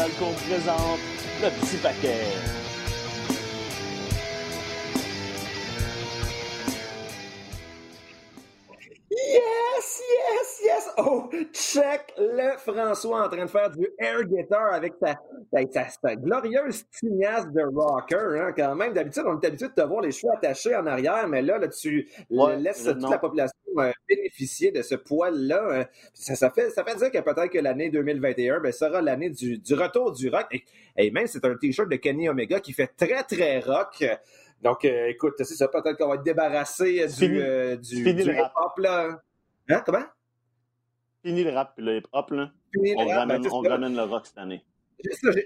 Balcon présente le petit paquet. Yes, yes, yes! Oh, check le François en train de faire du air guitar avec sa, sa, sa glorieuse tignasse de rocker. Hein, quand même, d'habitude, on est habitué de te voir les cheveux attachés en arrière, mais là, là tu Ouais, laisses toute non. la population euh, bénéficier de ce poil-là. hein. Ça, ça, fait, ça fait dire que peut-être que l'année 2021 ben, sera l'année du, du retour du rock. Et, et même, c'est un T-shirt de Kenny Omega qui fait très, très rock. Donc, euh, écoute, c'est ça, peut-être qu'on va être débarrassé euh, du, euh, du, du hip-hop, là. Hein, comment? Fini le rap puis le hip-hop, là. Fini On le rap, ramène, ben, on ramène le rock cette année.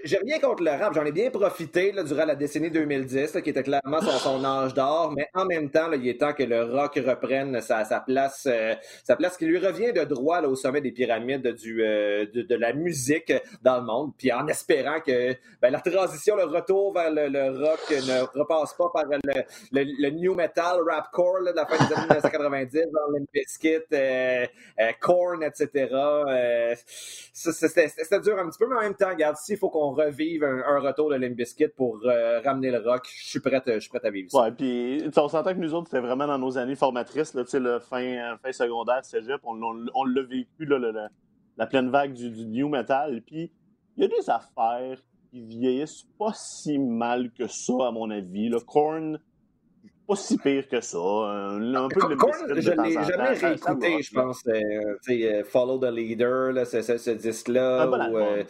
J'ai rien contre le rap, j'en ai bien profité là, durant la décennie 2010, là, qui était clairement son, âge d'or, mais en même temps, là, il est temps que le rock reprenne sa, place, euh, sa place qui lui revient de droit au sommet des pyramides du, euh, de, la musique dans le monde, puis en espérant que ben, la transition, le retour vers le, rock ne repasse pas par le, le, new metal, rapcore de la fin des années 1990, genre Limp Bizkit, euh, euh, etc. C'était dur un petit peu, mais en même temps, regarde, s'il faut qu'on revive un, un retour de Limp Bizkit pour euh, ramener le rock, je suis prêt, à- je suis prêt à vivre ça. Ouais, puis on s'entend que nous autres, c'était vraiment dans nos années formatrices, là, le fin, euh, fin secondaire, cégep, on, on, on l'a vécu, là, le- la pleine vague du, du new metal. Puis il y a des affaires qui vieillissent pas si mal que ça, à mon avis. Le Korn, pas si pire que ça. Un, un peu de je l'ai jamais réécouté, je pense. euh, euh, Follow the Leader, là, ce, ce, ce disque-là. Ou, euh,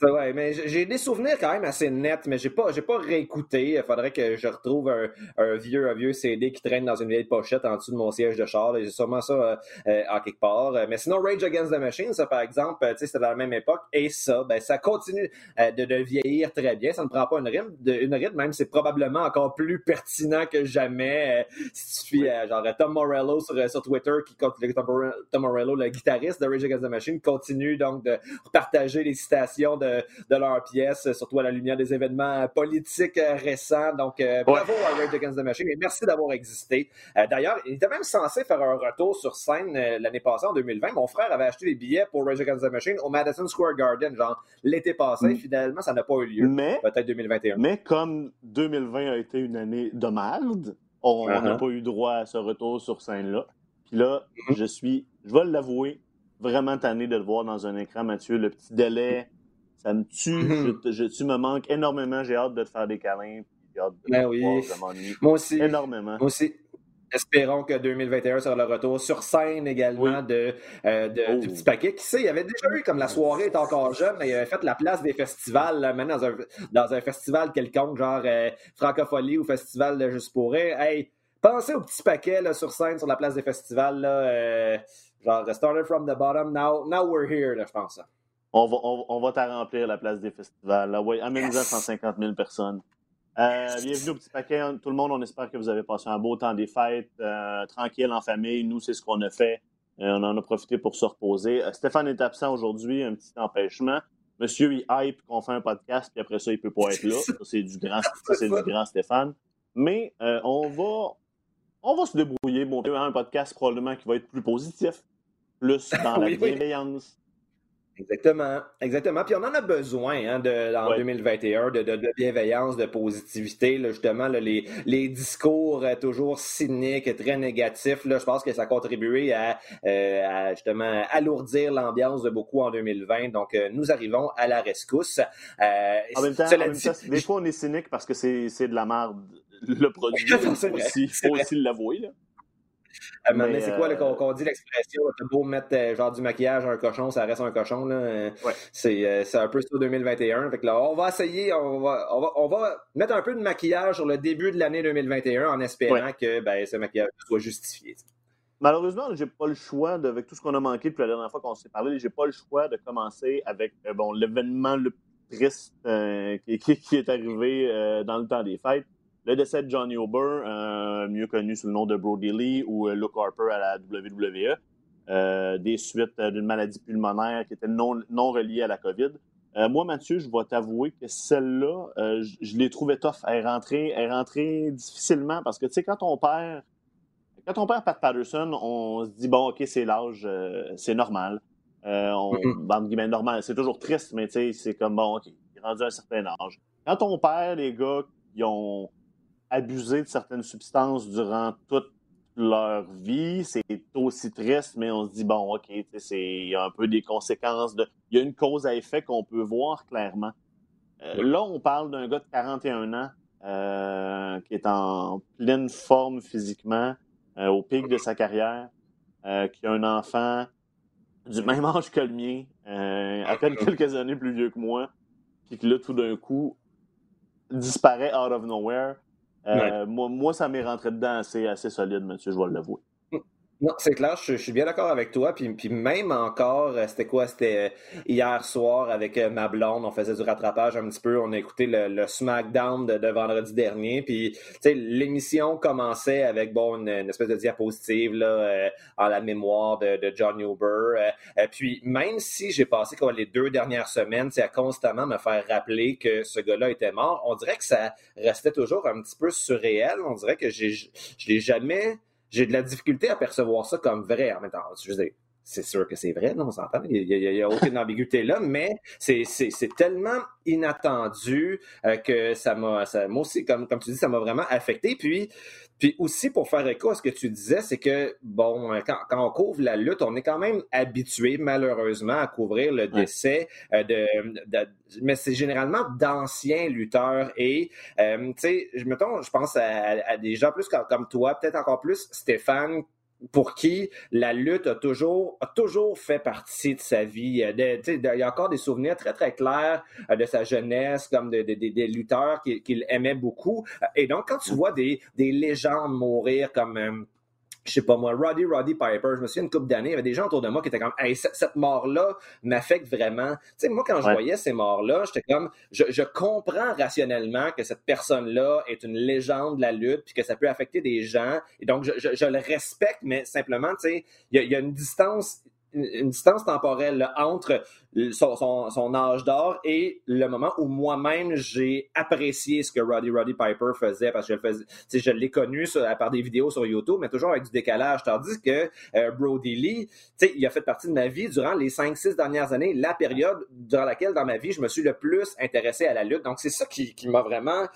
c'est- ouais, mais j'ai des souvenirs quand même assez nets, mais j'ai pas, j'ai pas réécouté. Il faudrait que je retrouve un, un vieux, un vieux CD qui traîne dans une vieille pochette en dessous de mon siège de char. J'ai sûrement ça euh, euh, en quelque part. Euh, Mais sinon, Rage Against the Machine, ça par exemple, euh, tu sais, c'était dans la même époque. Et ça, ben, ça continue euh, de, de vieillir très bien. Ça ne prend pas une rime, de, une rythme, même c'est probablement encore plus pertinent que jamais. Euh, si tu suis euh, genre Tom Morello sur, euh, sur Twitter, qui continue, Tom, Morello- Tom Morello, le guitariste de Rage Against the Machine, continue donc de partager les citations de, de leurs pièces, euh, surtout à la lumière des événements politiques euh, récents. Donc, euh, bravo à Rage Against the Machine et merci d'avoir existé. Euh, D'ailleurs, il était même censé faire un retour sur scène l'année passée, en 2020. Mon frère avait acheté des billets pour Rage Against the Machine au Madison Square Garden, genre l'été passé. Mm. Finalement, ça n'a pas eu lieu. Mais, Peut-être 2021. mais comme 2020 a été une année de merde, on n'a Uh-huh. pas eu droit à ce retour sur scène-là. Puis là, Mhm. je suis, je vais l'avouer, vraiment tanné de le voir dans un écran, Mathieu. Le petit délai, ça me tue. Mhm. je, je- tu me manques énormément. J'ai hâte de te faire des câlins. J'ai hâte de Ben te oui. voir. Je m'ennuie Moi aussi. énormément. Moi aussi. Espérons que 2021 sera le retour sur scène également Oui. de, euh, de- Oh. du petit paquet. Qui sait, il y avait déjà eu, comme la soirée est encore jeune, il avait fait la place des festivals, là, maintenant dans un, dans un festival quelconque, genre euh, Francophonie ou Festival de Juste pour rire. Hey, pensez au petit paquet là, sur scène, sur la place des festivals. Là, euh, genre, started from the bottom, now, now we're here, là, je pense. On va, on, on va t'en remplir la place des festivals. Là, ouais, amène-nous à Yes. 150 000 personnes. Euh, bienvenue au petit paquet. Tout le monde, on espère que vous avez passé un beau temps des fêtes, euh, tranquille en famille. Nous, c'est ce qu'on a fait. Euh, on en a profité pour se reposer. Stéphane est absent aujourd'hui, un petit empêchement. Monsieur, il hype qu'on fait un podcast, puis après ça, il peut pas être là. Ça, c'est du grand, c'est du grand Stéphane. Mais on va, on va se débrouiller. Bon, un podcast probablement qui va être plus positif, plus dans la bienveillance. Exactement, exactement. Puis on en a besoin hein, de, en Ouais. 2021 de, de, de bienveillance, de positivité. Là, justement, là, les, les discours euh, toujours cyniques, très négatifs, là, je pense que ça a contribué à, euh, à, justement alourdir l'ambiance de beaucoup en 2020. Donc, euh, nous arrivons à la rescousse. Euh, En même temps, cela en même dit, temps, des fois, on est cynique parce que c'est de la merde, le produit. Il faut aussi l'avouer. Mais, c'est quoi qu'on dit l'expression? T'as beau mettre genre du maquillage à un cochon, ça reste un cochon. Là. C'est un peu ça 2021. Fait que là, on va essayer, on va, on va, on va mettre un peu de maquillage sur le début de l'année 2021 en espérant que ben, ce maquillage soit justifié. Malheureusement, j'ai pas le choix, avec tout ce qu'on a manqué depuis la dernière fois qu'on s'est parlé, j'ai pas le choix de commencer avec euh, bon, l'événement le plus triste euh, qui, est arrivé euh, dans le temps des fêtes. Le décès de Johnny Ober, mieux connu sous le nom de Brody Lee ou Luke Harper à la WWE, des suites d'une maladie pulmonaire qui était non, non reliée à la COVID. moi, Mathieu, je vais t'avouer que celle-là, je, l'ai trouvée tough. Elle est rentrée, elle est rentrée difficilement parce que, tu sais, quand on perd quand on perd Pat Patterson, on se dit, bon, OK, c'est l'âge, euh, c'est normal. Euh, mm-hmm. normal. C'est toujours triste, mais c'est comme, bon, OK, il est rendu à un certain âge. Quand on perd les gars qui ont abusé de certaines substances durant toute leur vie, c'est aussi triste, mais on se dit, bon, OK, il y a un peu des conséquences. De, il y a une cause à effet qu'on peut voir clairement. Euh, là, on parle d'un gars de 41 ans qui est en pleine forme physiquement, euh, au pic de sa carrière, euh, qui a un enfant du même âge que le mien, euh, à peine quelques années plus vieux que moi, puis que là, tout d'un coup, disparaît out of nowhere. Moi, moi, ça m'est rentré dedans assez, assez solide, monsieur, je vais l'avouer. Non, c'est clair, je, suis bien d'accord avec toi. Puis, puis même encore, euh, c'était quoi? C'était euh, hier soir avec euh, ma blonde, on faisait du rattrapage un petit peu. On a écouté le, SmackDown de, vendredi dernier. Puis, l'émission commençait avec, bon, une, espèce de diapositive, là, en la mémoire de, de John Huber. puis, même si j'ai passé quoi, les deux dernières semaines, à constamment me faire rappeler que ce gars-là était mort, on dirait que ça restait toujours un petit peu surréel. On dirait que je l'ai jamais j'ai de la difficulté à percevoir ça comme vrai en même temps. Je veux dire, c'est sûr que c'est vrai, non, on s'entend, il n'y a, aucune ambiguïté là, mais c'est tellement inattendu euh, que ça m'a, moi aussi, comme, comme tu dis, ça m'a vraiment affecté. Puis, puis aussi, pour faire écho à ce que tu disais, c'est que, bon, quand, quand, on couvre la lutte, on est quand même habitué, malheureusement, à couvrir le décès euh, de, Mais c'est généralement d'anciens lutteurs. Et, euh, tu sais, mettons, je pense à, des gens plus comme, comme toi, peut-être encore plus Stéphane, pour qui la lutte a toujours, a toujours fait partie de sa vie. il y a encore des souvenirs très, très clairs euh, de sa jeunesse, comme des lutteurs qu'il aimait beaucoup. Et donc, quand tu vois des, des légendes mourir comme euh, je sais pas moi, Roddy Roddy Piper, je me souviens une couple d'années, il y avait des gens autour de moi qui étaient comme hey, cette, mort-là m'affecte vraiment. Tu sais, moi, quand je voyais ces morts-là, j'étais comme je, je, comprends rationnellement que cette personne-là est une légende de la lutte, puis que ça peut affecter des gens. Et donc, je, je, je le respecte, mais simplement, tu sais, il y, y, a une distance une distance temporelle entre son, son, âge d'or et le moment où moi-même j'ai apprécié ce que Roddy Roddy Piper faisait parce que je, faisais, je l'ai connu sur, à part des vidéos sur YouTube, mais toujours avec du décalage. Tandis que euh, Brody Lee, il a fait partie de ma vie durant les 5-6 dernières années, la période durant laquelle dans ma vie je me suis le plus intéressé à la lutte. Donc c'est ça qui, qui m'a vraiment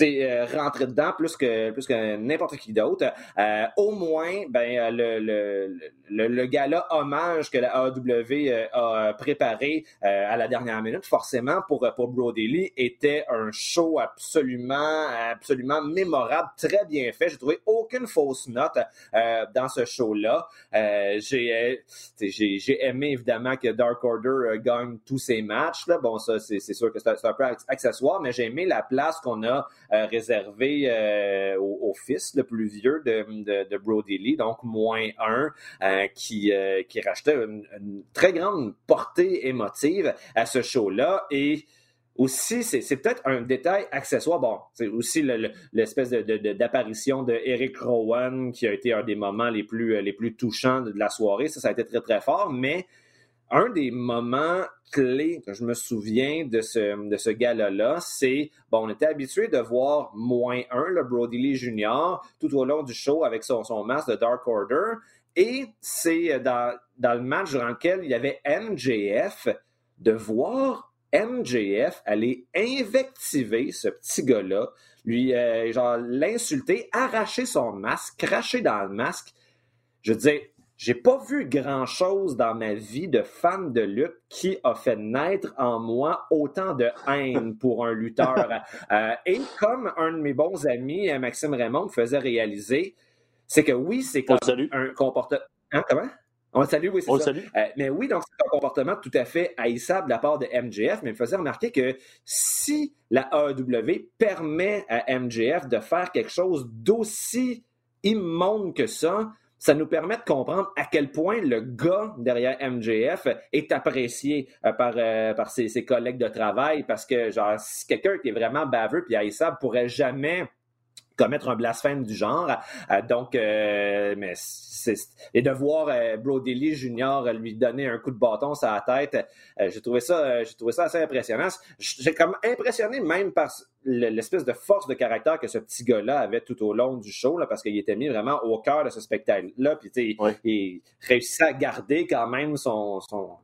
euh, rentrer dedans plus que plus que n'importe qui d'autre. Euh, au moins, ben euh, le, le, le, le gala hommage que la AEW a préparé à la dernière minute, forcément pour pour Brody était un show absolument absolument mémorable, très bien fait. J'ai trouvé aucune fausse note dans ce show-là. j'ai j'ai aimé évidemment que Dark Order gagne tous ses matchs. Là. Bon, ça c'est sûr que c'est un peu accessoire, mais j'ai aimé la place qu'on a euh, réservé euh, au, fils le plus vieux de, de, Brody Lee, donc moins un, euh, qui, qui rachetait une, très grande portée émotive à ce show-là. Et aussi, c'est peut-être un détail accessoire. Bon, c'est aussi l'espèce d'apparition de, de, Eric Rowan qui a été un des moments les plus, les plus touchants de la soirée. Ça, ça a été très, très fort, mais un des moments clés que je me souviens de ce, de ce gala-là, c'est, bon, on était habitué de voir moins un, le Brody Lee Jr., tout au long du show avec son, son masque de Dark Order. Et c'est dans, dans le match dans lequel il y avait MJF, de voir MJF aller invectiver ce petit gars-là, lui, euh, genre, l'insulter, arracher son masque, cracher dans le masque. Je disais, j'ai pas vu grand-chose dans ma vie de fan de lutte qui a fait naître en moi autant de haine pour un lutteur. Euh, et comme un de mes bons amis, Maxime Raymond, me faisait réaliser, c'est que oui, c'est comme un comportement. Hein, comment? On le salue, oui, c'est ça. Salue. Euh, mais oui, donc c'est un comportement tout à fait haïssable de la part de MJF, mais il me faisait remarquer que si la AEW permet à MJF de faire quelque chose d'aussi immonde que ça, ça nous permet de comprendre à quel point le gars derrière MJF est apprécié euh, par, euh, par ses, collègues de travail parce que, genre, si quelqu'un qui est vraiment baveux puis haïssable pourrait jamais commettre un blasphème du genre. Euh, donc, euh, mais et de voir euh, Brody Lee Jr. lui donner un coup de bâton sur la tête, j'ai trouvé ça, j'ai trouvé ça assez impressionnant. J'ai comme impressionné même par l'espèce de force de caractère que ce petit gars-là avait tout au long du show, là, parce qu'il était mis vraiment au cœur de ce spectacle-là. Puis, il réussissait à garder quand même son, son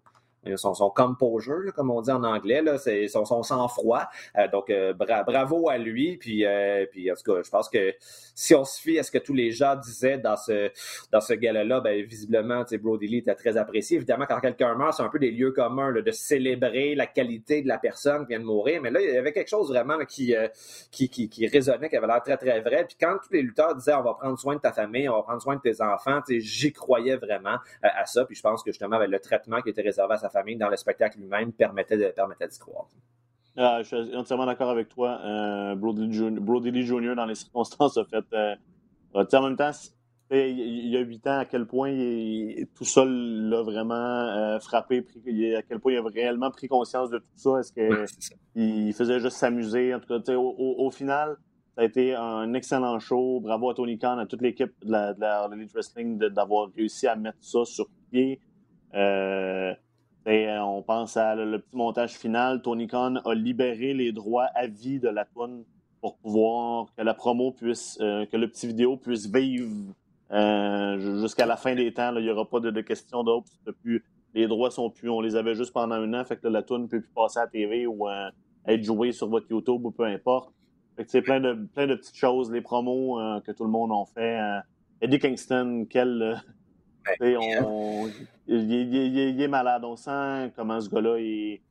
son, son composure, comme on dit en anglais, là, c'est son, sang-froid. Euh, donc, euh, bravo à lui. Puis, euh, puis, en tout cas, je pense que si on se fie à ce que tous les gens disaient dans ce, dans ce gala-là, ben, visiblement, Brody Lee était très apprécié. Évidemment, quand quelqu'un meurt, c'est un peu des lieux communs de célébrer la qualité de la personne qui vient de mourir. Mais là, il y avait quelque chose vraiment qui, qui, qui, qui, résonnait, qui avait l'air très, très vrai. Puis quand tous les lutteurs disaient on va prendre soin de ta famille, on va prendre soin de tes enfants, j'y croyais vraiment à ça. Puis je pense que justement, le traitement qui était réservé à sa famille dans le spectacle lui-même permettait de permettait d'y croire. Ah, je suis entièrement d'accord avec toi. Euh, Brody, Lee Jr., dans les circonstances, a fait. Euh, en même temps, il y a huit ans, à quel point il, tout ça l'a vraiment euh, frappé, à quel point il a réellement pris conscience de tout ça. Est-ce qu'il faisait juste s'amuser? En tout cas, au, au, final, ça a été un excellent show. Bravo à Tony Khan, à toute l'équipe de la, de Elite Wrestling d'avoir réussi à mettre ça sur pied. Euh, euh, on pense à le, petit montage final. Tony Khan a libéré les droits à vie de la toune pour pouvoir que la promo puisse, euh, que le petit vidéo puisse vivre euh, jusqu'à la fin des temps. Il n'y aura pas de, questions d'autres. Les droits sont plus. On les avait juste pendant un an. Fait que la toune ne peut plus passer à la TV ou être jouée sur votre YouTube ou peu importe. c'est plein de, plein de petites choses. Les promos que tout le monde a fait. Eddie Kingston, quel on, il, est malade. On sent comment ce gars-là est.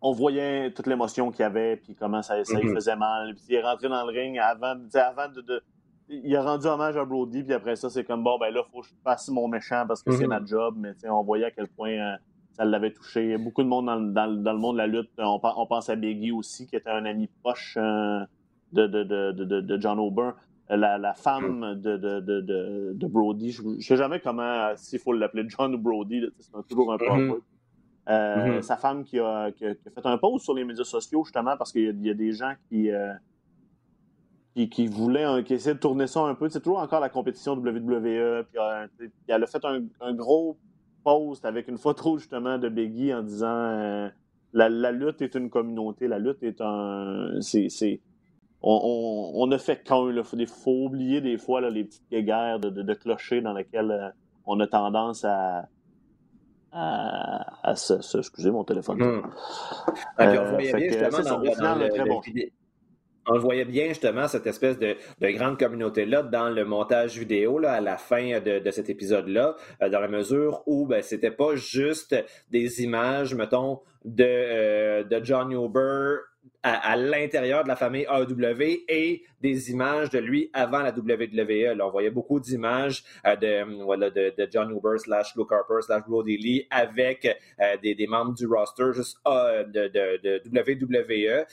On voyait toute l'émotion qu'il avait, puis comment ça, ça lui mm-hmm. faisait mal. Puis il est rentré dans le ring avant, avant de, Il a rendu hommage à Brody, puis après ça, c'est comme bon, ben là, il faut que je fasse mon méchant parce que c'est mm-hmm. ma job. Mais on voyait à quel point euh, ça l'avait touché. Beaucoup de monde dans, le monde de la lutte. On, pense à Biggie aussi, qui était un ami proche euh, de, de, John O'Burn la, femme mm. de, de, de, Brody. Je ne sais jamais comment, s'il faut l'appeler John ou Brody, c'est toujours un peu mm-hmm. euh, mm-hmm. Sa femme qui a, qui, a, fait un post sur les médias sociaux, justement, parce qu'il y, a des gens qui, euh, qui, qui, voulaient, qui essaient de tourner ça un peu. C'est toujours encore la compétition WWE. Puis, euh, elle a fait un, un, gros post avec une photo, justement, de Biggie en disant la, la, lutte est une communauté, la lutte est un. C'est on, ne fait qu'un. Il faut, oublier des fois les petites guerres de, de, clochers dans lesquelles euh, on a tendance à, à, se, Excusez mon téléphone. on le voyait bien justement cette espèce de, grande communauté-là dans le montage vidéo là, à la fin de, cet épisode-là, euh, dans la mesure où ben, c'était pas juste des images, mettons, de, euh, de John Huber à, l'intérieur de la famille AEW et des images de lui avant la WWE. On voyait beaucoup d'images euh, de, voilà, de, de, John Huber slash Luke Harper slash Brody Lee avec euh, des, des, membres du roster juste euh, de, de, WWE.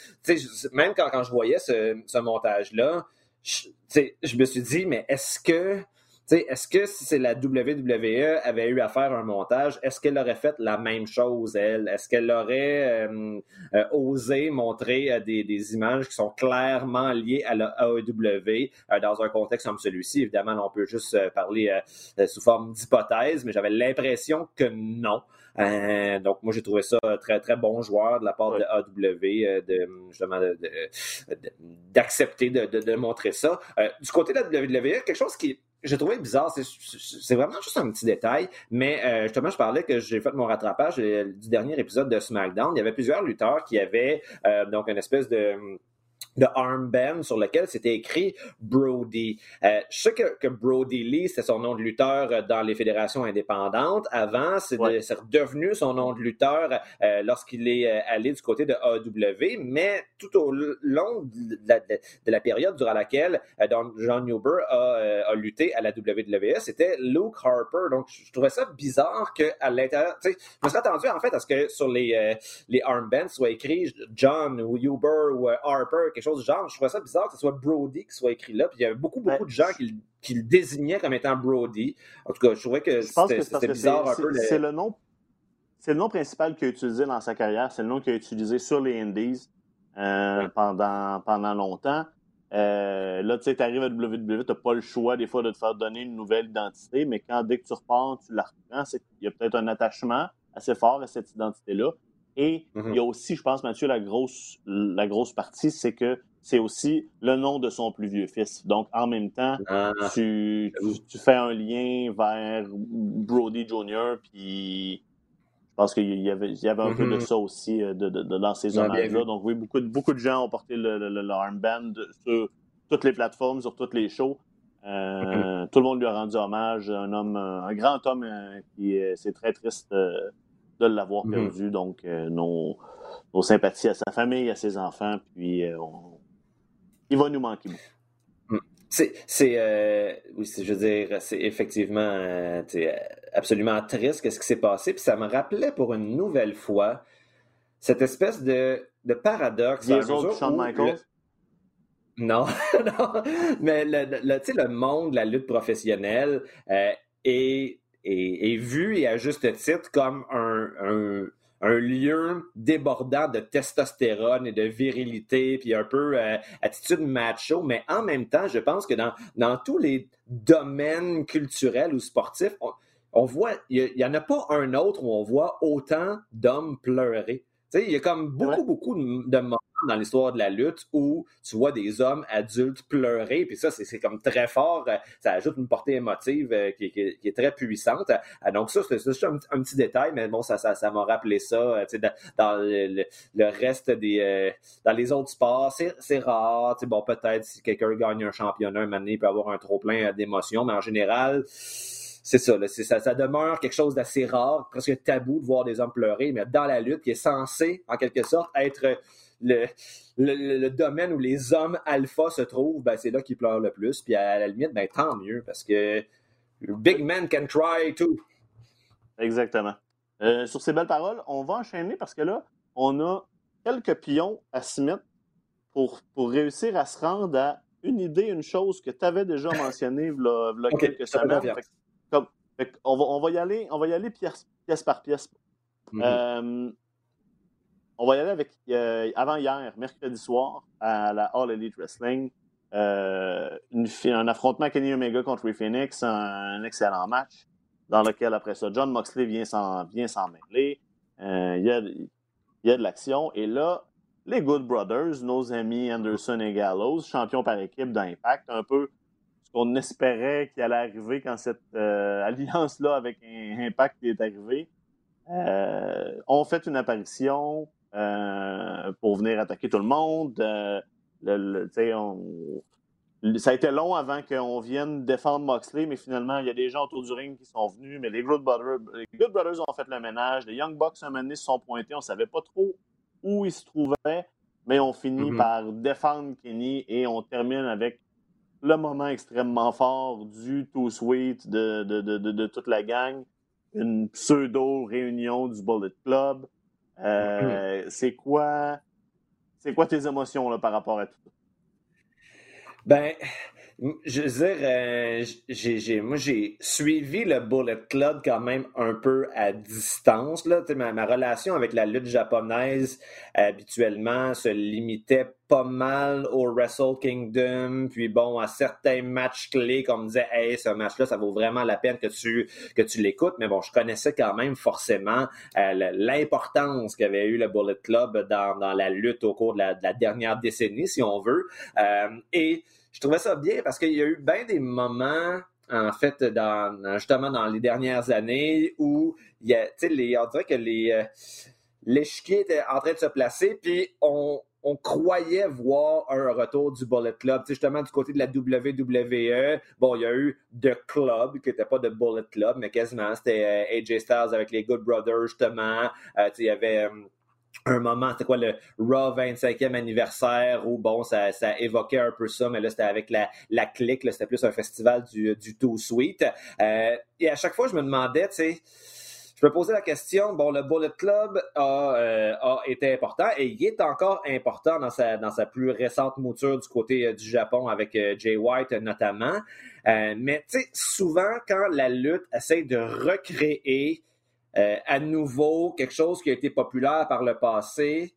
même quand, quand je voyais ce, ce montage-là, je me suis dit, mais est-ce que est-ce que si c'est la WWE avait eu à faire un montage, est-ce qu'elle aurait fait la même chose, elle? Est-ce qu'elle aurait euh, euh, osé montrer euh, des, des, images qui sont clairement liées à la AEW dans un contexte comme celui-ci? Évidemment, on peut juste parler sous forme d'hypothèse, mais j'avais l'impression que non. donc, moi, j'ai trouvé ça très, très bon joueur de la part de AEW de, justement, d'accepter de, de, de, montrer ça. du côté de la WWE, quelque chose qui j'ai trouvé bizarre. C'est vraiment juste un petit détail, mais euh, justement, je parlais que j'ai fait mon rattrapage euh, du dernier épisode de SmackDown. Il y avait plusieurs lutteurs qui avaient euh, donc une espèce de de armband sur lequel c'était écrit Brody. Euh, je sais que, que, Brody Lee, c'était son nom de lutteur euh, dans les fédérations indépendantes. Avant, c'est ouais. redevenu son nom de lutteur euh, lorsqu'il est euh, allé du côté de AW, mais tout au long de la, de la période durant laquelle euh, John Newber a, a, lutté à la WWE, c'était Luke Harper. Donc, je trouvais ça bizarre qu'à l'intérieur, je me serais attendu en fait à ce que sur les, les armbands soit écrit John ou Huber ou Harper, quelque chose du genre. Je trouvais ça bizarre que ce soit Brody qui soit écrit là. Puis il y avait beaucoup, beaucoup ouais. de gens qui, qui, le désignaient comme étant Brody. En tout cas, je trouvais que c'était bizarre un peu. C'est le nom. C'est le nom principal qu'il a utilisé dans sa carrière. C'est le nom qu'il a utilisé sur les Indies euh, ouais. pendant, pendant longtemps. Euh, là, tu sais, tu arrives à WWE, tu n'as pas le choix des fois de te faire donner une nouvelle identité, mais quand dès que tu repars, tu la reprends, qu'il y a peut-être un attachement assez fort à cette identité-là. Et mm -hmm. il y a aussi, je pense, Mathieu, la grosse, la grosse partie, c'est que c'est aussi le nom de son plus vieux fils. Donc, en même temps, ah, tu, tu, tu, fais un lien vers Brody Jr., puis je pense qu'il y avait, il y avait un mm -hmm. peu de ça aussi de, de, de dans ces hommages-là. Donc, oui, beaucoup, beaucoup de gens ont porté le, le, le armband sur toutes les plateformes, sur toutes les shows. Euh, mm -hmm. Tout le monde lui a rendu hommage. Un homme, un grand homme euh, qui c'est très triste euh, de l'avoir mm -hmm. perdu. Donc, euh, nos, nos, sympathies à sa famille, à ses enfants, puis on, il va nous manquer beaucoup. C'est, euh, oui, je veux dire, c'est effectivement euh, absolument triste ce qui s'est passé. Puis ça me rappelait pour une nouvelle fois cette espèce de, de paradoxe. Les autres Shawn Michaels? Le... Non, non, mais le, le, le, monde de la lutte professionnelle euh, est, est, vu et à juste titre comme un, un lieu débordant de testostérone et de virilité, puis un peu euh, attitude macho, mais en même temps, je pense que dans, dans tous les domaines culturels ou sportifs, on voit, il n'y en a pas un autre où on voit autant d'hommes pleurer. Tu sais, il y a comme beaucoup, ouais. beaucoup de, de moments dans l'histoire de la lutte où tu vois des hommes adultes pleurer, puis ça, c'est comme très fort. Ça ajoute une portée émotive euh, qui, qui, qui est très puissante. Euh, donc ça, c'est juste un, un, petit détail, mais bon, ça m'a ça, ça rappelé ça. Euh, dans, dans le, le, reste des... Euh, dans les autres sports, c'est rare. Bon, peut-être si quelqu'un gagne un championnat un moment il peut avoir un trop-plein d'émotions, mais en général c'est ça, là, ça, ça demeure quelque chose d'assez rare, presque tabou de voir des hommes pleurer, mais dans la lutte, qui est censé, en quelque sorte, être le, le, le, domaine où les hommes alpha se trouvent, ben, c'est là qu'ils pleurent le plus. Puis à la limite, ben, tant mieux, parce que big man can cry too. Exactement. Euh, sur ces belles paroles, on va enchaîner parce que là, on a quelques pions à se mettre pour, pour réussir à se rendre à une idée, une chose que tu avais déjà mentionné il y a okay, quelques semaines. On, va, on, va y aller, on va y aller pièce, pièce par pièce. Mm -hmm. euh, on va y aller avec euh, avant hier, mercredi soir, à la All Elite Wrestling. Euh, une, un affrontement Kenny Omega contre Ray Phoenix, un, un, excellent match dans lequel après ça, John Moxley vient s'en, mêler. Il, y a, il y a de l'action. Et là, les Good Brothers, nos amis Anderson et Gallows, champions par équipe d'Impact, un peu qu'on espérait qu'il allait arriver quand cette euh, alliance-là avec Impact est arrivée, euh, ont fait une apparition euh, pour venir attaquer tout le monde. Le, le, on, ça a été long avant qu'on vienne défendre Moxley, mais finalement, il y a des gens autour du ring qui sont venus. Mais les Good Brothers, les Good Brothers ont fait le ménage. Les Young Bucks, un moment donné, se sont pointés. On ne savait pas trop où ils se trouvaient, mais on finit mm -hmm. par défendre Kenny et on termine avec le moment extrêmement fort du Too Sweet de, de, de, de, toute la gang. Une pseudo-réunion du Bullet Club. Euh, c'est quoi, c'est quoi tes émotions là, par rapport à tout ça? Ben, je veux dire, euh, j'ai, j'ai, moi, j'ai suivi le Bullet Club quand même un peu à distance. Là. Ma, ma relation avec la lutte japonaise habituellement se limitait pas mal au Wrestle Kingdom, puis bon, à certains matchs clés, comme me disait, hey, ce match-là, ça vaut vraiment la peine que tu, que tu l'écoutes. Mais bon, je connaissais quand même forcément euh, l'importance qu'avait eu le Bullet Club dans, dans la lutte au cours de la, de la dernière décennie, si on veut. Euh, et je trouvais ça bien parce qu'il y a eu bien des moments en fait, dans, justement dans les dernières années où il y a, les, on dirait que les, euh, l'échiquier était en train de se placer, puis on, on croyait voir un retour du Bullet Club. justement, du côté de la WWE, bon, il y a eu The Club, qui n'était pas de Bullet Club, mais quasiment, c'était euh, AJ Styles avec les Good Brothers, justement. Euh, il y avait... Euh, un moment, c'était quoi le Raw 25e anniversaire où bon, ça, évoquait un peu ça, mais là c'était avec la, la clique, c'était plus un festival du, du Too Sweet. et à chaque fois, je me demandais, tu sais, je me posais la question, bon, le Bullet Club euh, a, été important et il est encore important dans sa, dans sa plus récente mouture du côté euh, du Japon avec euh, Jay White notamment. mais tu sais, souvent quand la lutte essaie de recréer à nouveau quelque chose qui a été populaire par le passé,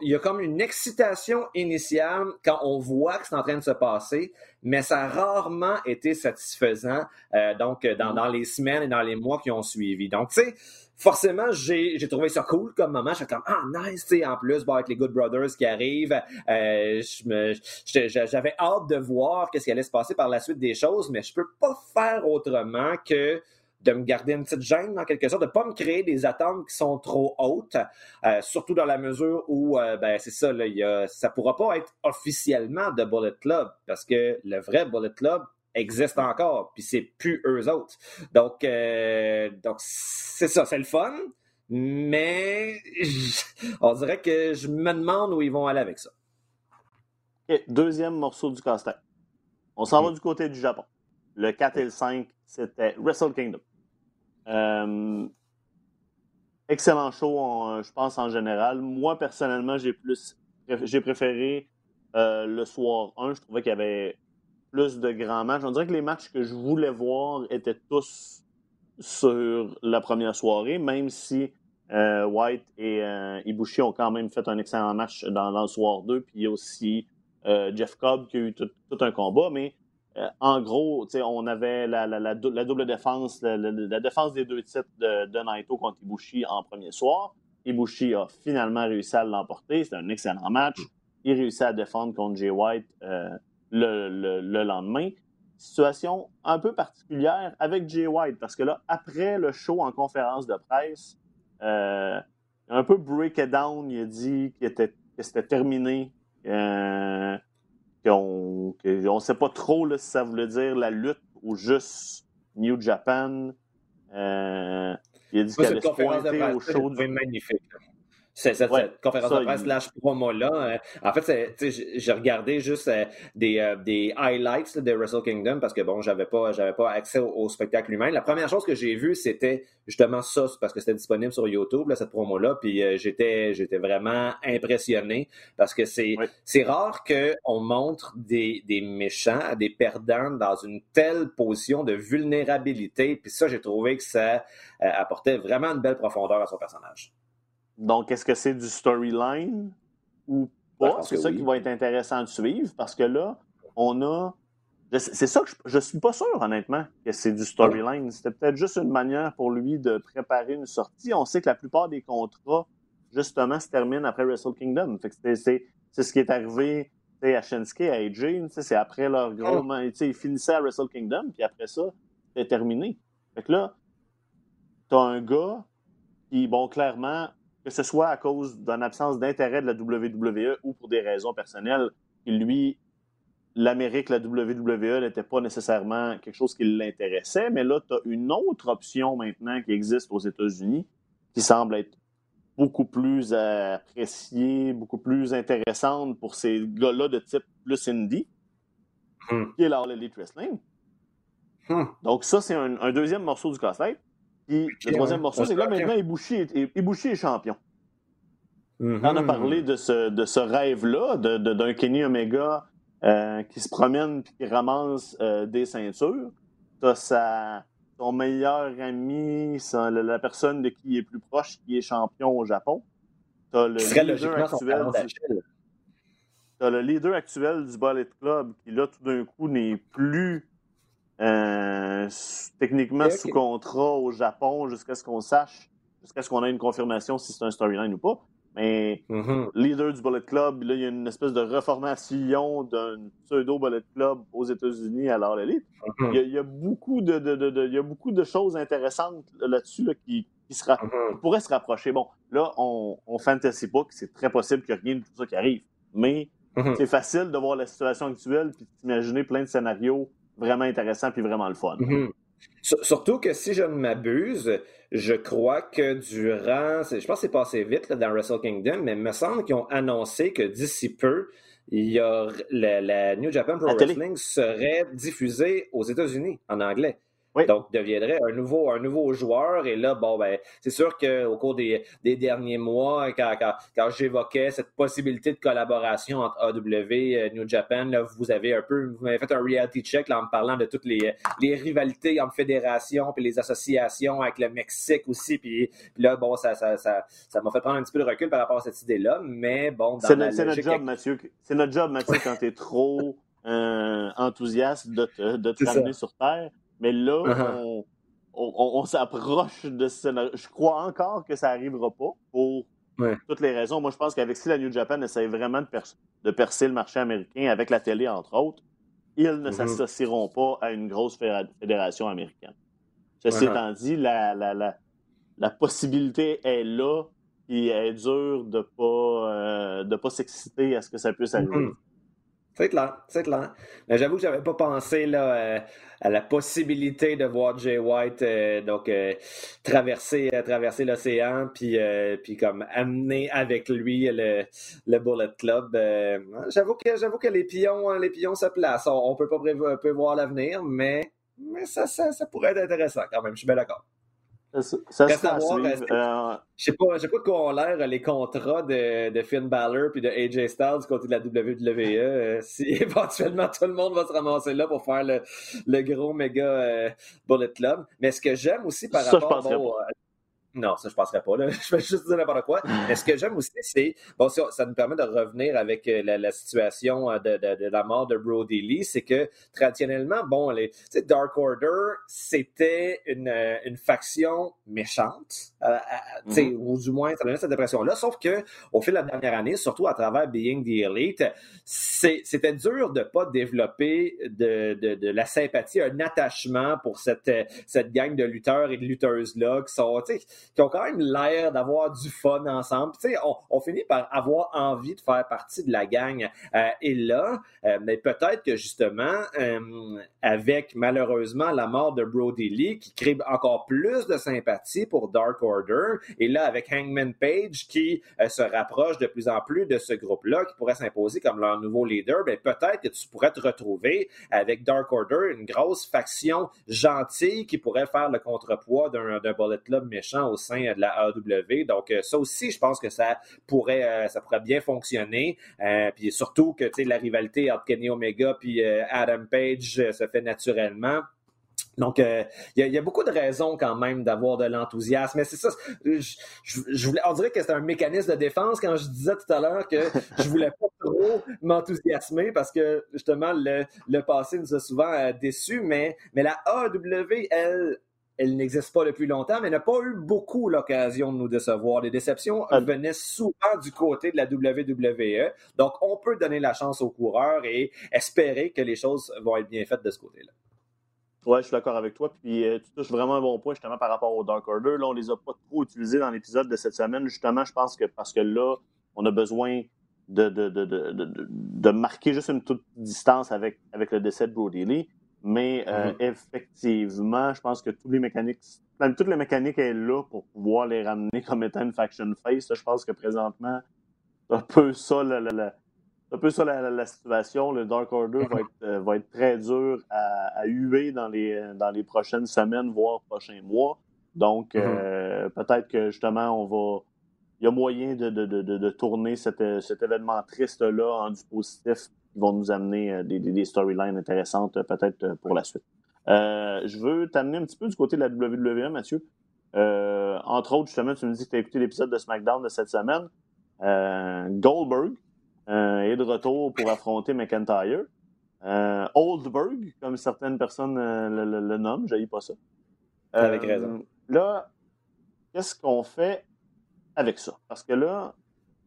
il y a comme une excitation initiale quand on voit que c'est en train de se passer, mais ça a rarement été satisfaisant euh, donc dans, dans, les semaines et dans les mois qui ont suivi. Donc, tu sais, forcément, j'ai trouvé ça cool comme moment. J'étais comme, ah, nice, tu sais, en plus, avec les Good Brothers qui arrivent, euh, j'avais hâte de voir qu'est-ce qui allait se passer par la suite des choses, mais je peux pas faire autrement que de me garder une petite gêne en quelque sorte, de ne pas me créer des attentes qui sont trop hautes, euh, surtout dans la mesure où, euh, ben, c'est ça, là, y a, ça ne pourra pas être officiellement de Bullet Club, parce que le vrai Bullet Club existe encore, puis c'est plus eux autres. Donc, euh, donc c'est ça, c'est le fun, mais on dirait que je me demande où ils vont aller avec ça. deuxième morceau du casse On s'en va du côté du Japon. Le 4 et le 5, c'était Wrestle Kingdom. Euh, excellent show, je pense, en général. Moi, personnellement, j'ai plus j'ai préféré euh, le soir 1. Je trouvais qu'il y avait plus de grands matchs. On dirait que les matchs que je voulais voir étaient tous sur la première soirée, même si euh, White et Ibushi ont quand même fait un excellent match dans, le soir 2. Puis il y a aussi Jeff Cobb qui a eu tout un combat. Mais euh, en gros, on avait la, double défense, la, défense des deux titres de, Naito contre Ibushi en premier soir. Ibushi a finalement réussi à l'emporter. C'était un excellent match. Il réussit à défendre contre Jay White euh, le, lendemain. Situation un peu particulière avec Jay White, parce que là, après le show en conférence de presse, euh, un peu break it down, il a dit que c'était terminé. On ne sait pas trop là, si ça voulait dire la lutte ou juste New Japan. Euh, il a dit qu'elle allait se pointer au show du... magnifique cette, conférence de presse slash promo-là. Euh, en fait, j'ai regardé juste euh, des, euh, des highlights de Wrestle Kingdom parce que bon, j'avais pas, j'avais pas accès au, spectacle lui-même. La première chose que j'ai vue, c'était justement ça, parce que c'était disponible sur YouTube, là, cette promo-là. Puis j'étais, j'étais vraiment impressionné parce que c'est, c'est rare qu'on montre des, des méchants, des perdants dans une telle position de vulnérabilité. Puis ça, j'ai trouvé que ça apportait vraiment une belle profondeur à son personnage. Donc, est-ce que c'est du storyline ou pas? c'est ça qui va être intéressant de suivre parce que là, on a. C'est ça que je, ne suis pas sûr, honnêtement, que c'est du storyline. C'était peut-être juste une manière pour lui de préparer une sortie. On sait que la plupart des contrats, justement, se terminent après Wrestle Kingdom. c'est ce qui est arrivé à Shinsuke, à AJ. C'est après leur gros. Oh. Ils finissaient à Wrestle Kingdom, puis après ça, c'est terminé. Fait que là, t'as un gars qui, bon, clairement, que ce soit à cause d'une absence d'intérêt de la WWE ou pour des raisons personnelles, lui, l'Amérique, la WWE n'était pas nécessairement quelque chose qui l'intéressait, mais là, tu as une autre option maintenant qui existe aux États-Unis qui semble être beaucoup plus appréciée, beaucoup plus intéressante pour ces gars-là de type plus indie, hmm. qui est l'All Elite Wrestling. Hmm. Donc ça, c'est un, deuxième morceau du casse-tête. Puis le troisième morceau, c'est que là, maintenant, Ibushi est, est champion. Mm-hmm. On a parlé de ce, de ce rêve-là, d'un de, Kenny Omega euh, qui se promène et qui ramasse euh, des ceintures. Tu as son meilleur ami, la, personne de qui il est plus proche, qui est champion au Japon. Tu as le leader actuel. Tu le leader actuel du Ballet Club qui, là, tout d'un coup, n'est plus euh, techniquement sous contrat au Japon jusqu'à ce qu'on sache, jusqu'à ce qu'on ait une confirmation si c'est un storyline ou pas. Mais Mhm. leader du Bullet Club, là, il y a une espèce de reformation d'un pseudo Bullet Club aux États-Unis à l'heure l'élite. Il, y a- il y a beaucoup de, de- de- de- il y a beaucoup de choses intéressantes là-dessus là, qui, qui se Mhm. qui pourraient se rapprocher. Bon, là, on, on fantasy pas que c'est très possible que rien de tout ça qui arrive. Mais Mhm. c'est facile de voir la situation actuelle puis d'imaginer plein de scénarios vraiment intéressants puis vraiment le fun. Mhm. Sur- Surtout que si je ne m'abuse, je crois que durant, je pense que c'est passé vite là, dans Wrestle Kingdom, mais il me semble qu'ils ont annoncé que d'ici peu, il y a la, la New Japan Pro. Wrestling serait diffusée aux États-Unis en anglais. Oui. Donc, deviendrait un nouveau, un nouveau joueur. Et là, bon, ben, c'est sûr qu'au cours des, des derniers mois, quand, quand, quand j'évoquais cette possibilité de collaboration entre AW et New Japan, là, vous avez un peu, vous m'avez fait un reality check là, en me parlant de toutes les, les rivalités entre fédérations, puis les associations avec le Mexique aussi. Puis, puis là, bon, ça ça, ça, ça m'a fait prendre un petit peu de recul par rapport à cette idée-là. Mais bon, dans C'est notre, job, Mathieu. C'est notre job, Mathieu, quand tu es trop euh, enthousiaste de te, de te ramener ça. sur Terre. Mais là, Uh-huh. on, on- on- on s'approche de ce scénario. Je crois encore que ça n'arrivera pas pour Ouais. toutes les raisons. Moi, je pense qu'avec si la New Japan essaie vraiment de, per- de percer le marché américain avec la télé, entre autres, ils ne Mhm. s'associeront pas à une grosse fédération américaine. Ceci Uh-huh. étant dit, la, la, la, la possibilité est là, et elle est dure de pas, euh, de pas s'exciter à ce que ça puisse arriver. Mhm. C'est clair, c'est clair. Mais j'avoue que j'avais pas pensé là, euh, à la possibilité de voir Jay White euh, donc euh, traverser traverser l'océan puis puis comme amener avec lui le, le Bullet Club. Euh, j'avoue que j'avoue que les pions les pions se placent. On, on peut pas prévoir l'avenir, mais mais ça, ça ça pourrait être intéressant quand même. Je suis bien d'accord. Ça, Reste à voir, suivre. que- Euh, Je sais pas, je sais pas de quoi ont l'air les contrats de, de Finn Balor puis de AJ Styles du côté de la WWE. euh, si éventuellement tout le monde va se ramasser là pour faire le, le gros méga euh, Bullet Club. Mais ce que j'aime aussi par Ça, rapport bon, euh, non, ça je penserais pas. Là. Je vais juste dire n'importe quoi. Mais ce que j'aime aussi, c'est bon, ça, ça nous permet de revenir avec euh, la, la situation euh, de, de- de la mort de Brody Lee, c'est que traditionnellement, bon, les, Dark Order, c'était une, euh, une faction méchante, euh, tu sais, ou du moins, ça donnait cette impression-là. Sauf que au fil de la dernière année, surtout à travers Being the Elite, c'était dur de pas développer de, de, la sympathie, un attachement pour cette, cette gang de lutteurs et de lutteuses-là qui sont, qui ont quand même l'air d'avoir du fun ensemble. Tu sais, on, finit par avoir envie de faire partie de la gang. Euh, et là, euh, mais peut-être que justement, euh, avec malheureusement la mort de Brody Lee, qui crée encore plus de sympathie pour Dark Order, et là avec Hangman Page qui se rapproche de plus en plus de ce groupe-là, qui pourrait s'imposer comme leur nouveau leader, ben peut-être que tu pourrais te retrouver avec Dark Order, une grosse faction gentille qui pourrait faire le contrepoids d'un Bullet Club méchant au sein de la AEW. Donc euh, ça aussi, je pense que ça pourrait, euh, ça pourrait bien fonctionner. Euh, puis surtout que la rivalité entre Kenny Omega puis Adam Page se fait naturellement. Donc, il y, a- beaucoup de raisons quand même d'avoir de l'enthousiasme. Mais c'est ça, je, voulais, on dirait que c'est un mécanisme de défense quand je disais tout à l'heure que je voulais pas trop m'enthousiasmer parce que justement le, le passé nous a souvent déçus. Mais, mais la AEW, elle, elle n'existe pas depuis longtemps, mais n'a pas eu beaucoup l'occasion de nous décevoir. Les déceptions Ah. venaient souvent du côté de la WWE. Donc, on peut donner la chance aux coureurs et espérer que les choses vont être bien faites de ce côté-là. Ouais, je suis d'accord avec toi. Puis euh, tu touches vraiment un bon point justement par rapport au Dark Order. Là, on les a pas trop utilisés dans l'épisode de cette semaine. Justement, je pense que parce que là, on a besoin de, de, de, de, de, de- de marquer juste une toute distance avec, avec le décès de Brody Lee. Mais euh, Mhm. effectivement, je pense que tous les mécaniques, même toutes les mécaniques est là pour pouvoir les ramener comme étant une faction face. Je pense que présentement, c'est un peu ça la, la- la- un peu ça la, la- la situation. Le Dark Order va être, euh, va être très dur à, à huer dans les, dans les prochaines semaines, voire prochains mois. Donc, euh, peut-être que justement, on va. Il y a moyen de, de, de, de- de tourner cet, cet événement triste-là en du positif qui vont nous amener euh, des, storylines intéressantes, euh, peut-être euh, pour la suite. Euh, je veux t'amener un petit peu du côté de la WWE, Mathieu. Euh, entre autres, justement, tu me dis que tu as écouté l'épisode de SmackDown de cette semaine. Euh, Goldberg est de retour pour affronter McIntyre. Oldberg, comme certaines personnes le, le- le nomment, je pas ça. Avec raison. Là, qu'est-ce qu'on fait avec ça? Parce que là,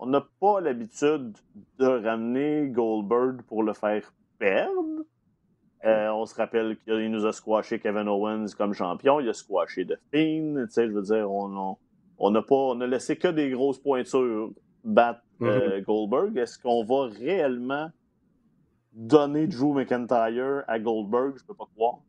on n'a pas l'habitude de ramener Goldberg pour le faire perdre. Euh, on se rappelle qu'il nous a squashé Kevin Owens comme champion, il a squashé The Fiend, tu sais, je veux dire, on, on, pas, on a laissé que des grosses pointures battre euh, mm-hmm. Goldberg. Est-ce qu'on va réellement donner Drew McIntyre à Goldberg? Je peux pas croire.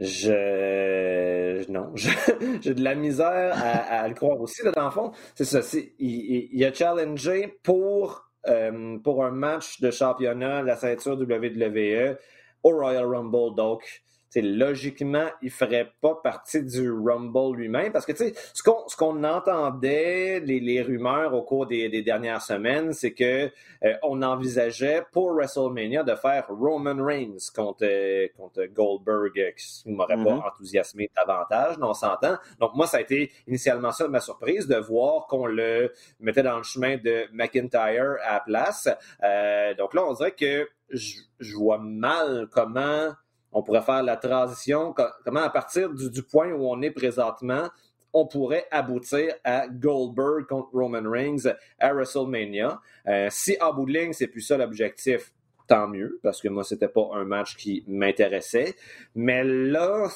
Je. Non. J'ai de la misère à, le croire aussi. Là, dans le fond, c'est ça. Il, il, a challengé pour, euh, pour un match de championnat, la ceinture WWE, au Royal Rumble. Donc, logiquement, il ne ferait pas partie du Rumble lui-même parce que ce qu'on ce qu'on entendait, les, les, rumeurs au cours des, des dernières semaines, c'est que euh, on envisageait pour WrestleMania de faire Roman Reigns contre, contre Goldberg, qui ne m'aurait pas mm-hmm. enthousiasmé davantage, on s'entend. Donc moi, ça a été initialement ça ma surprise de voir qu'on le mettait dans le chemin de McIntyre à la place. Euh, donc là, on dirait que je vois mal comment on pourrait faire la transition, comment à partir du, point où on est présentement, on pourrait aboutir à Goldberg contre Roman Reigns à WrestleMania? Euh, si en bout de ligne, c'est plus ça l'objectif, tant mieux, parce que moi, c'était pas un match qui m'intéressait. Mais là,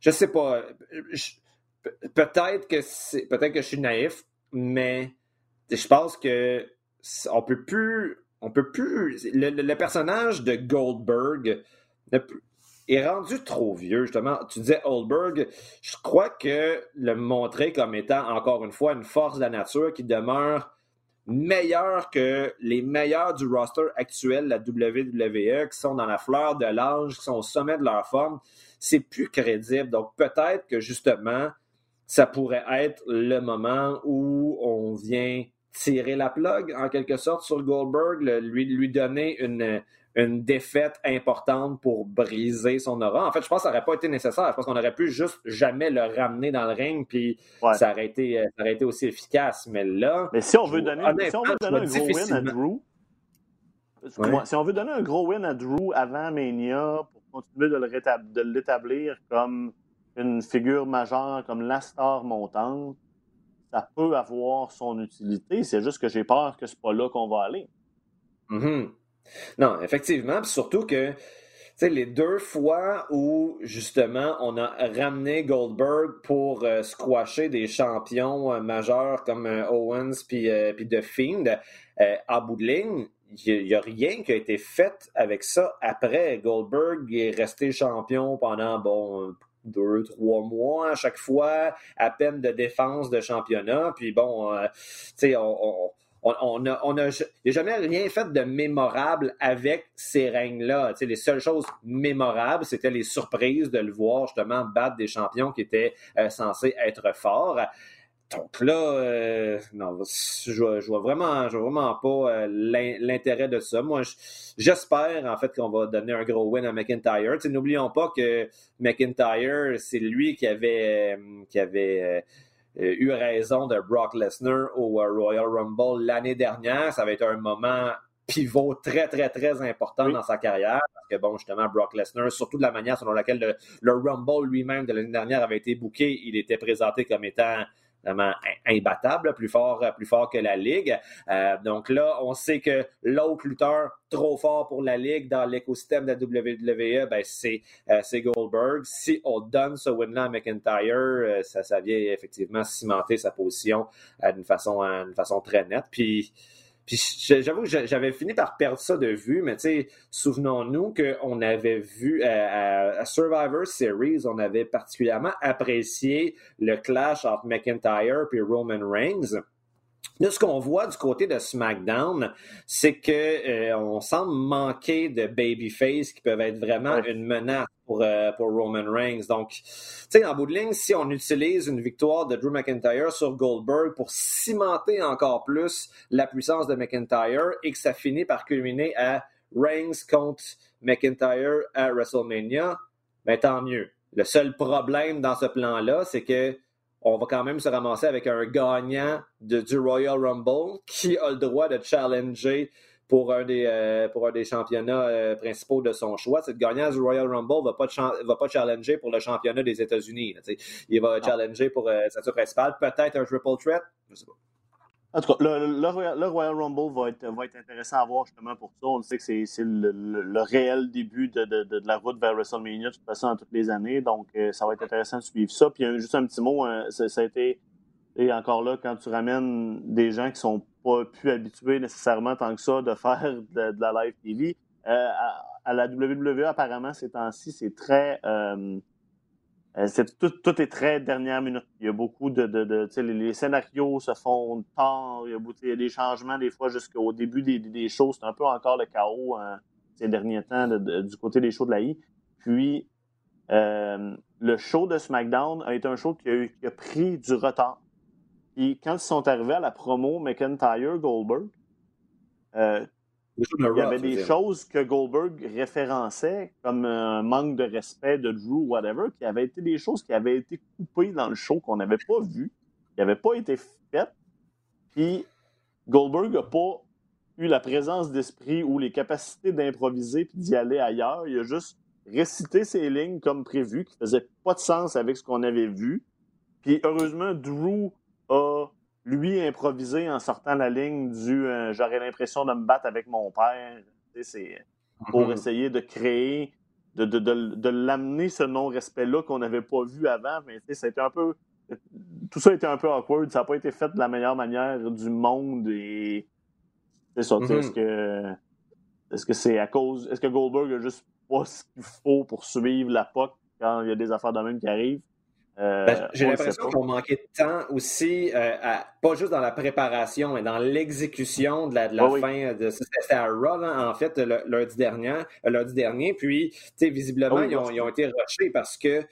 je sais pas. Peut-être que c'est, peut-être que je suis naïf, mais je pense que on peut plus, on peut plus. le personnage de Goldberg est rendu trop vieux, justement. Tu disais Oldberg, je crois que le montrer comme étant, encore une fois, une force de la nature qui demeure meilleur que les meilleurs du roster actuel la WWE, qui sont dans la fleur de l'âge, qui sont au sommet de leur forme, c'est plus crédible. Donc peut-être que justement, ça pourrait être le moment où on vient tirer la plug, en quelque sorte, sur Goldberg, lui, lui donner une, une défaite importante pour briser son aura. En fait, je pense que ça n'aurait pas été nécessaire. Je pense qu'on aurait pu juste jamais le ramener dans le ring, puis ça, aurait été, euh, ça aurait été aussi efficace. Mais là. Mais si on veut donner, si on veut donner un gros win à Drew, si on veut donner un gros win à Drew avant Mania pour continuer de l'établir comme une figure majeure, comme la star montante, ça peut avoir son utilité. C'est juste que j'ai peur que ce pas là qu'on va aller. Mm-hmm. Non, effectivement. surtout que les deux fois où justement on a ramené Goldberg pour euh, squasher des champions euh, majeurs comme euh, Owens puis The Fiend, à bout de ligne, il n'y a, rien qui a été fait avec ça après. Goldberg est resté champion pendant bon deux, trois mois à chaque fois, à peine de défense de championnat. Puis bon, tu sais, on n'a on a, jamais rien fait de mémorable avec ces règnes-là. les seules choses mémorables, c'était les surprises de le voir justement battre des champions qui étaient euh, censés être forts. Donc là, euh, non, je, je vois vraiment, je vois vraiment pas euh, l'intérêt de ça. Moi, j'espère en fait qu'on va donner un gros win à McIntyre. N'oublions pas que McIntyre, c'est lui qui avait, qui avait eu raison de Brock Lesnar au euh, Royal Rumble l'année dernière. Ça avait été un moment pivot très, très, très important dans sa carrière. Parce que, bon, justement, Brock Lesnar, surtout de la manière selon laquelle le Rumble lui-même de l'année dernière avait été booké, il était présenté comme étant imbattable, plus fort, plus fort que la Ligue. Euh, donc là, on sait que l'autre lutteur trop fort pour la Ligue dans l'écosystème de la WWE, ben euh, c'est Goldberg. Si on donne ce win-là à McIntyre, euh, ça, ça vient effectivement cimenter sa position d'une façon, façon très nette. Puis puis j'avoue que j'avais fini par perdre ça de vue, mais tu sais, souvenons-nous qu'on avait vu euh, à, Survivor Series, on avait particulièrement apprécié le clash entre McIntyre et Roman Reigns. Là, ce qu'on voit du côté de SmackDown, c'est que euh, on semble manquer de babyface qui peuvent être vraiment une menace pour, euh, pour Roman Reigns. Donc, tu sais, en bout de ligne, si on utilise une victoire de Drew McIntyre sur Goldberg pour cimenter encore plus la puissance de McIntyre et que ça finit par culminer à Reigns contre McIntyre à WrestleMania, ben tant mieux. Le seul problème dans ce plan-là, c'est que on va quand même se ramasser avec un gagnant de, du Royal Rumble qui a le droit de challenger pour un des, euh, pour un des championnats euh, principaux de son choix. Ce gagnant du Royal Rumble ne va pas, va pas challenger pour le championnat des États-Unis. Il va challenger pour euh, sa principale. Peut-être un triple threat, je sais pas. En tout cas, le, Royal Rumble va être, va être, intéressant à voir justement pour ça. On sait que c'est le, réel début de, de, la route vers WrestleMania, de toute façon, dans toutes les années. Donc, euh, ça va être intéressant de suivre ça. Puis, juste un petit mot, hein, ça, a été, et encore là, quand tu ramènes des gens qui sont pas plus habitués nécessairement tant que ça de faire de, la live TV, euh, à, la WWE, apparemment, ces temps-ci, c'est très. Euh, euh, tout, est très dernière minute. Il y a beaucoup de. de, les, scénarios se font tard. Il y, a, des changements des fois jusqu'au début des, des shows. C'est un peu encore le chaos hein, ces derniers temps du côté des shows de la I. Puis, euh, le show de SmackDown a été un show qui a, qui a pris du retard. Puis, quand ils sont arrivés à la promo McIntyre-Goldberg, euh, il y avait des choses que Goldberg référençait comme un manque de respect de Drew, whatever, qui avaient été des choses qui avaient été coupées dans le show qu'on n'avait pas vu, qui n'avaient pas été faites. Puis Goldberg n'a pas eu la présence d'esprit ou les capacités d'improviser puis d'y aller ailleurs. Il a juste récité ses lignes comme prévu, qui faisaient pas de sens avec ce qu'on avait vu. Puis heureusement, Drew a lui improviser en sortant la ligne du euh, j'aurais l'impression de me battre avec mon père. C'est pour mhm. essayer de créer, de, de, de, l'amener ce non-respect-là qu'on n'avait pas vu avant. Mais ça un peu. Tout ça a été un peu awkward. Ça n'a pas été fait de la meilleure manière du monde. Et c'est ça. Est-ce mhm. que est-ce que c'est à cause. Est-ce que Goldberg a juste pas ce qu'il faut pour suivre la POC quand il y a des affaires de même qui arrivent? Euh, ben, j'ai l'impression qu'on manquait de temps aussi, euh, pas juste dans la préparation, mais dans l'exécution de la, de la fin de C'était à Raw, en fait, le, lundi, dernier, euh, lundi dernier. Puis, visiblement, ils, ont, ils, ont, été rushés parce que,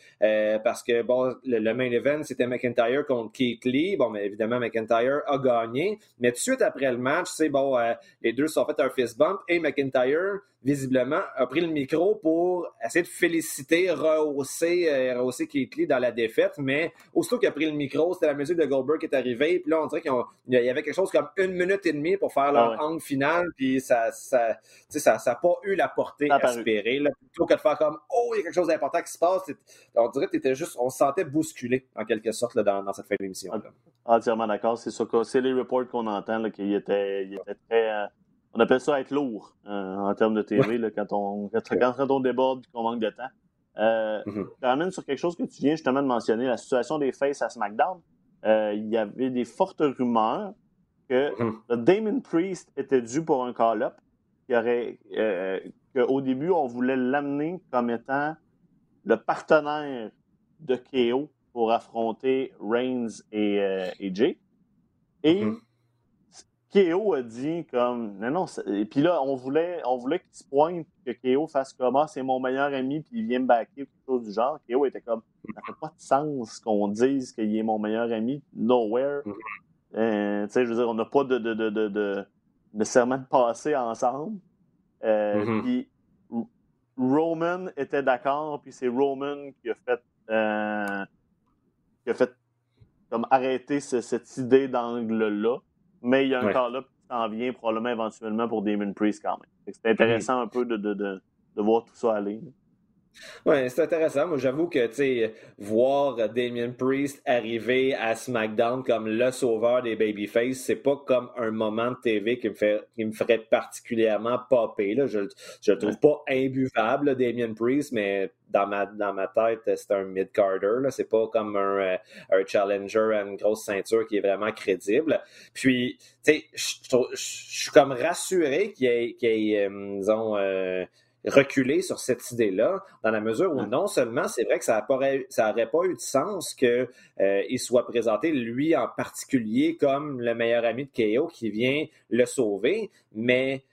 parce que bon, le, main event, c'était McIntyre contre Keith Lee. Bon, mais évidemment, McIntyre a gagné. Mais tout de suite après le match, bon, les deux se sont fait un fist bump et McIntyre visiblement, a pris le micro pour essayer de féliciter, rehausser, euh, rehausser Keith Lee dans la défaite. Mais aussitôt qu'il a pris le micro, c'était la musique de Goldberg qui est arrivée. Puis là, on dirait qu'il y avait quelque chose comme une minute et demie pour faire leur ah final. Puis ça n'a ça, ça, ça pas eu la portée espérée. Là. Plutôt que de faire comme Oh, il y a quelque chose d'important qui se passe. On dirait que juste, on se sentait bousculé en quelque sorte là, dans, dans, cette fin d'émission. Entièrement d'accord. C'est ça. C'est les reports qu'on entend qu'il était, il était très. Euh, on appelle ça être lourd euh, en termes de TV là, quand, on, quand, on déborde et qu'on manque de temps. Euh, mm-hmm. Je ramène sur quelque chose que tu viens justement de mentionner, la situation des faces à SmackDown. Euh, il y avait des fortes rumeurs que mm-hmm. Damon Priest était dû pour un call-up, qu'au début, on voulait l'amener comme étant le partenaire de KO pour affronter Reigns et, et Jay. Et mm-hmm. Keo a dit comme non non et puis là on voulait on voulait qu'il se pointe que Keo fasse comme ah c'est mon meilleur ami puis il vient me backer ou quelque chose du genre Keo était comme ça fait pas de sens qu'on dise qu'il est mon meilleur ami nowhere mm-hmm. euh, tu sais je veux dire on n'a pas de de, de, de, de nécessairement de passé ensemble euh, mm-hmm. puis Roman était d'accord puis c'est Roman qui a fait euh, qui a fait comme arrêter cette idée d'angle là mais il y a un call-up qui s'en vient probablement éventuellement pour Damon Priest quand même. C'est intéressant un peu de, de, de, de, voir tout ça aller. Oui, c'est intéressant. Moi, j'avoue que, tu sais, voir Damien Priest arriver à SmackDown comme le sauveur des Babyface, c'est pas comme un moment de TV qui me, fait, qui me ferait particulièrement popper. Là. Je ne le trouve pas imbuvable, Damien Priest, mais dans ma, dans ma tête, c'est un mid-carder. C'est pas comme un, euh, un, challenger à une grosse ceinture qui est vraiment crédible. Puis, tu sais, je suis comme rassuré qu'il y ait, qu ait euh, disons, euh, reculer sur cette idée-là, dans la mesure où non seulement c'est vrai que ça n'aurait pas eu de sens qu'il euh, soit présenté, lui en particulier, comme le meilleur ami de KO qui vient le sauver, mais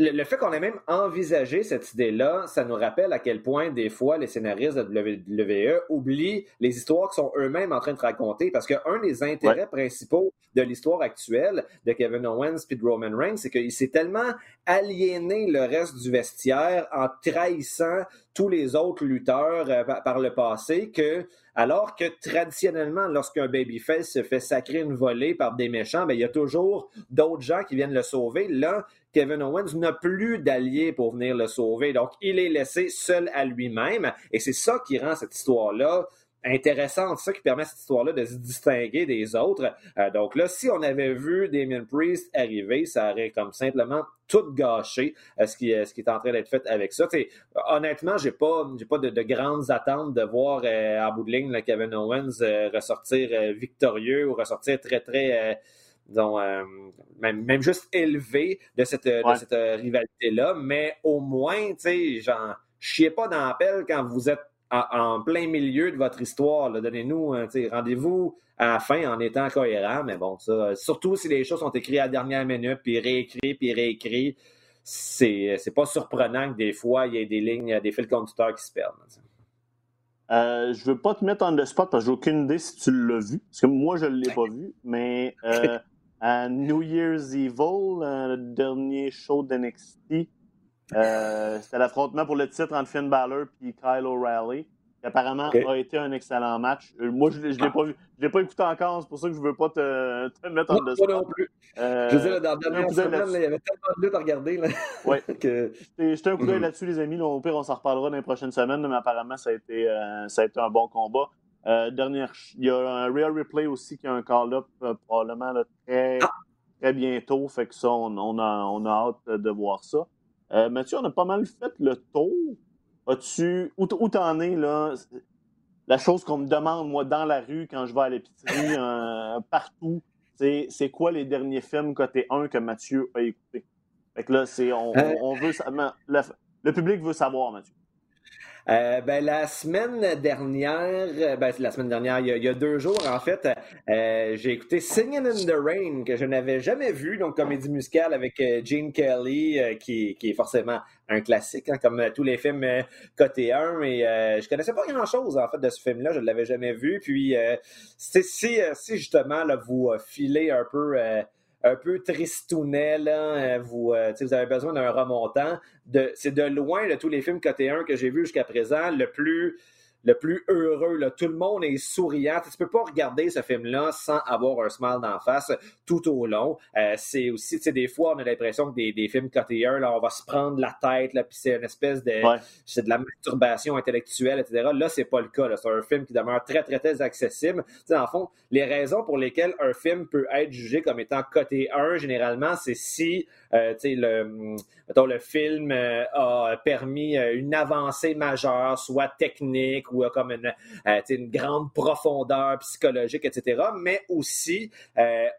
le, fait qu'on ait même envisagé cette idée-là, ça nous rappelle à quel point des fois les scénaristes de WWE oublient les histoires qu'ils sont eux-mêmes en train de raconter parce qu'un des intérêts principaux de l'histoire actuelle de Kevin Owens et de Roman Reigns, c'est qu'il s'est tellement aliéné le reste du vestiaire en trahissant tous les autres lutteurs euh, par le passé que alors que traditionnellement, lorsqu'un babyface se fait sacrer une volée par des méchants, ben, il y a toujours d'autres gens qui viennent le sauver. Là, Kevin Owens n'a plus d'alliés pour venir le sauver. Donc, il est laissé seul à lui-même. Et c'est ça qui rend cette histoire-là intéressante. C'est ça qui permet à cette histoire-là de se distinguer des autres. Euh, donc là, si on avait vu Damien Priest arriver, ça aurait comme simplement tout gâché euh, ce, qui, ce qui est en train d'être fait avec ça. honnêtement, j'ai pas, j'ai pas de, grandes attentes de voir euh, en bout de ligne Kevin Owens ressortir victorieux ou ressortir très, très disons, même, même, juste élevé de cette, cette rivalité-là, mais au moins, tu sais, genre, chiez pas dans la pelle quand vous êtes en, plein milieu de votre histoire. Donnez-nous, un rendez-vous à la fin en étant cohérent. Mais bon, ça, surtout si les choses sont écrites à la dernière minute, puis réécrites, puis réécrites, c'est, c'est pas surprenant que des fois, il y ait des lignes, des fils conducteurs qui se perdent. Euh, je veux pas te mettre en the spot parce que j'ai aucune idée si tu l'as vu. Parce que moi, je ne l'ai pas vu. Mais euh, à New Year's Evil, euh, le dernier show d'NXT, euh, c'était l'affrontement pour le titre entre Finn Balor et Kyle O'Reilly, qui apparemment a été un excellent match. Euh, moi, je ne l'ai pas vu. Je l'ai pas écouté encore, c'est pour ça que je ne veux pas te, te mettre en dessous. Moi non plus. Euh, je veux dire, dans la dernière semaine, il y avait tellement de luttes à regarder. Là, oui. que... Jetez un coup d'œil mhm. là-dessus, les amis. au pire, on s'en reparlera dans les prochaines semaines, mais apparemment, ça a été, ça a été un bon combat. Dernière, il y a un Real Replay aussi qui a un call-up probablement très, ah! très bientôt. Fait que ça, on, on, a, on a hâte de voir ça. Euh, Mathieu, on a pas mal fait le tour. As-tu. Où t'en es, là? La chose qu'on me demande, moi, dans la rue, quand je vais à l'épicerie, euh, partout, c'est quoi les derniers films côté 1 que Mathieu a écouté? Fait que là, c'est. On, euh. on, veut. le public veut savoir, Mathieu. Euh, ben, la semaine dernière, euh, ben, la semaine dernière, il y, a, deux jours, en fait, euh, j'ai écouté Singing in the Rain, que je n'avais jamais vu, donc comédie musicale avec Gene Kelly, qui, qui, est forcément un classique, hein, comme tous les films côté 1. Et je connaissais pas grand-chose, en fait, de ce film-là. Je ne l'avais jamais vu. Puis, si, si, justement, vous filez un peu un peu tristounet, là, euh, vous, euh, vous avez besoin d'un remontant. c'est de loin de tous les films côté 1 que j'ai vus jusqu'à présent, le plus le plus heureux. Là. Tout le monde est souriant. Tu peux pas regarder ce film-là sans avoir un smile d'en face tout au long. Euh, c'est aussi, tu sais, des fois, on a l'impression que des, des films côté 1, là, on va se prendre la tête, là, puis c'est une espèce de... C'est de la masturbation intellectuelle, etc. Là, c'est pas le cas. C'est un film qui demeure très, très, très accessible. Tu sais, en fond, les raisons pour lesquelles un film peut être jugé comme étant côté 1, généralement, c'est si euh, le, le film euh, a permis une avancée majeure, soit technique ou comme une, une grande profondeur psychologique, etc. Mais aussi,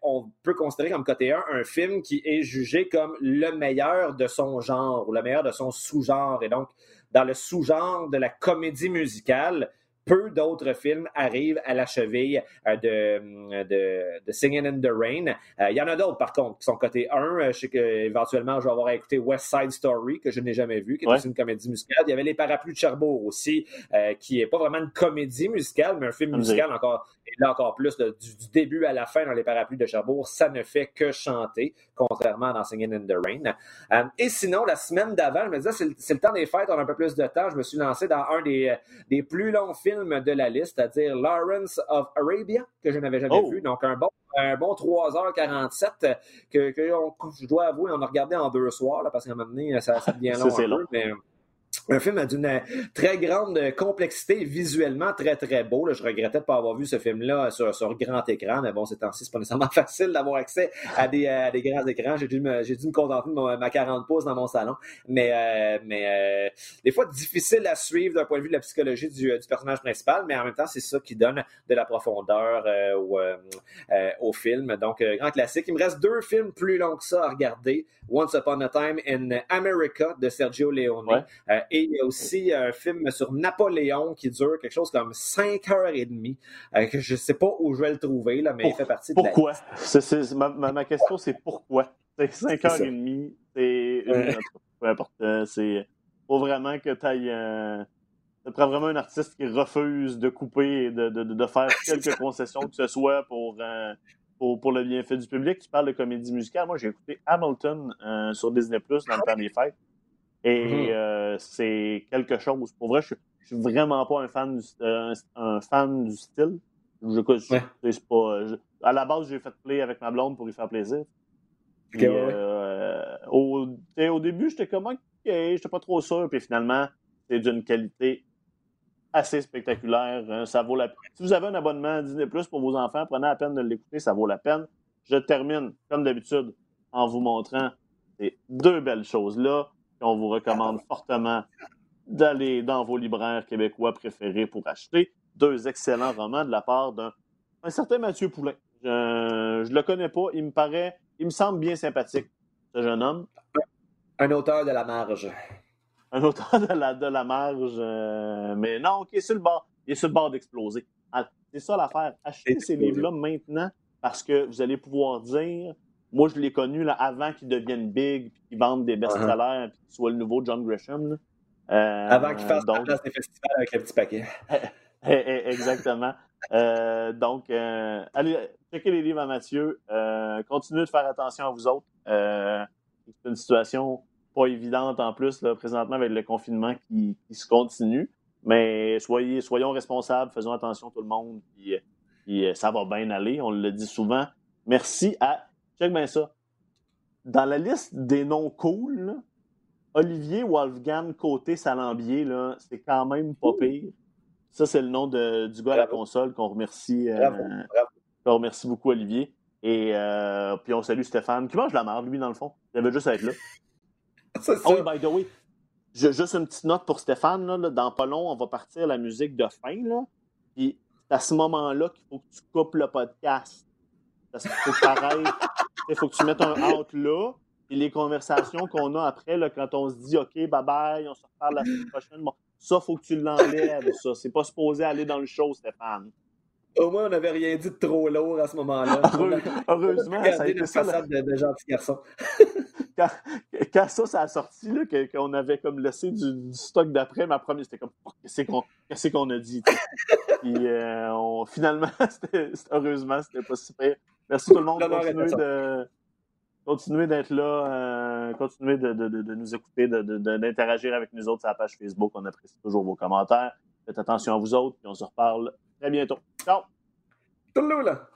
on peut considérer comme côté 1 un film qui est jugé comme le meilleur de son genre ou le meilleur de son sous-genre. Et donc, dans le sous-genre de la comédie musicale, peu d'autres films arrivent à la cheville euh, de, de, de, Singing in the Rain. Euh, il y en a d'autres, par contre, qui sont côté 1. Euh, je sais qu'éventuellement, je vais avoir à écouter West Side Story, que je n'ai jamais vu, qui est aussi une comédie musicale. Il y avait Les Parapluies de Cherbourg aussi, qui n'est pas vraiment une comédie musicale, mais un film musical encore, et là encore plus, du, début à la fin dans Les Parapluies de Cherbourg, ça ne fait que chanter, contrairement à Singing in the Rain. et sinon, la semaine d'avant, je me disais, c'est le, temps des fêtes, on a un peu plus de temps. Je me suis lancé dans un des, des plus longs films de la liste, c'est-à-dire Lawrence of Arabia, que je n'avais jamais oh. vu. Donc, un bon, un bon 3h47 que, je dois avouer, on a regardé en deux soirs, là, parce qu'à un moment donné, ça, ça devient long un peu. Mais, un film d'une très grande complexité, visuellement très très beau. Je regrettais de ne pas avoir vu ce film-là sur, sur grand écran, mais bon, ces temps-ci, c'est pas nécessairement facile d'avoir accès à des, des grands écrans. J'ai dû, me, dû me contenter de ma, 40 pouces dans mon salon. Mais, euh, mais euh, des fois, difficile à suivre d'un point de vue de la psychologie du, du personnage principal, mais en même temps, c'est ça qui donne de la profondeur euh, au, au, film. Donc, grand classique. Il me reste deux films plus longs que ça à regarder. Once Upon a Time in America de Sergio Leone et il y a aussi un film sur Napoléon qui dure quelque chose comme 5 heures et demie. Euh, je ne sais pas où je vais le trouver, là, mais il fait partie de Pourquoi? ma, ma, question, c'est pourquoi? 5 heures et demie, c'est peu importe. Euh, c'est faut vraiment que tu ailles. Euh, ça prend vraiment un artiste qui refuse de couper et de, de, de faire quelques concessions que ce soit pour, pour, pour, le bienfait du public. Tu parles de comédie musicale. Moi, j'ai écouté Hamilton sur Disney Plus dans le temps des fêtes. Et mhm. euh, c'est quelque chose. Pour vrai, je, je suis vraiment pas un fan du, euh, un fan du style. Je, pas, à la base, j'ai fait play avec ma blonde pour lui faire plaisir. euh, au, au, début, j'étais comme OK, j'étais pas trop sûr. Puis finalement, c'est d'une qualité assez spectaculaire. Hein. ça vaut la Si vous avez un abonnement Disney Plus pour vos enfants, prenez la peine de l'écouter, ça vaut la peine. Je termine, comme d'habitude, en vous montrant ces deux belles choses-là qu'on vous recommande fortement d'aller dans vos libraires québécois préférés pour acheter. Deux excellents romans de la part d'un certain Mathieu Poulain. Je ne le connais pas. Il me paraît, il me semble bien sympathique, ce jeune homme. Un auteur de la marge. Un auteur de la, de la marge. Euh, mais non, est sur le bord. Il est sur le bord d'exploser. C'est ça l'affaire. Achetez ces livres-là maintenant parce que vous allez pouvoir dire moi, je l'ai connu là, avant qu'il devienne big, puis qu'il vende des best-sellers, puis qu'il soit le nouveau John Gresham. Euh, avant qu'il fasse donc... des festivals avec le petit paquet. Eh, eh, exactement. Euh, donc, euh, allez, checkez les livres à Mathieu. continuez de faire attention à vous autres. c'est une situation pas évidente en plus, là, présentement, avec le confinement qui, se continue. Mais soyez, soyons responsables, faisons attention tout le monde, puis, ça va bien aller. On le dit souvent. Merci à Check bien ça. Dans la liste des noms cool, Olivier Wolfgang Côté Salambier, c'est quand même pas pire. Ça, c'est le nom de, du gars à la console qu'on remercie. Euh, qu'on remercie beaucoup, Olivier. Et euh, puis on salue Stéphane, qui mange la merde, lui, dans le fond. Il avait juste à être là. Ah oui, by the way, juste une petite note pour Stéphane. Là, dans pas long, on va partir la musique de fin. Là. Puis c'est à ce moment-là qu'il faut que tu coupes le podcast. Parce qu'il faut pareil. Il faut que tu mettes un out là. Et les conversations qu'on a après, là, quand on se dit OK, bye bye, on se reparle la semaine prochaine, bon, ça, il faut que tu l'enlèves, ça. C'est pas supposé aller dans le show, Stéphane. Au moins, on n'avait rien dit de trop lourd à ce moment-là. Heureusement, ça a été ça. De, de gentils garçons. quand, quand, ça, ça a sorti, qu'on avait comme laissé du, stock d'après, ma première, c'était comme qu'est-ce qu'on a dit? Puis euh, finalement, heureusement, c'était pas super. Merci tout le monde. de continuez d'être là, euh, continuez de, de, de, nous écouter, d'interagir avec nous autres sur la page Facebook. On apprécie toujours vos commentaires. Faites attention à vous autres, et on se reparle très bientôt. Ciao! là!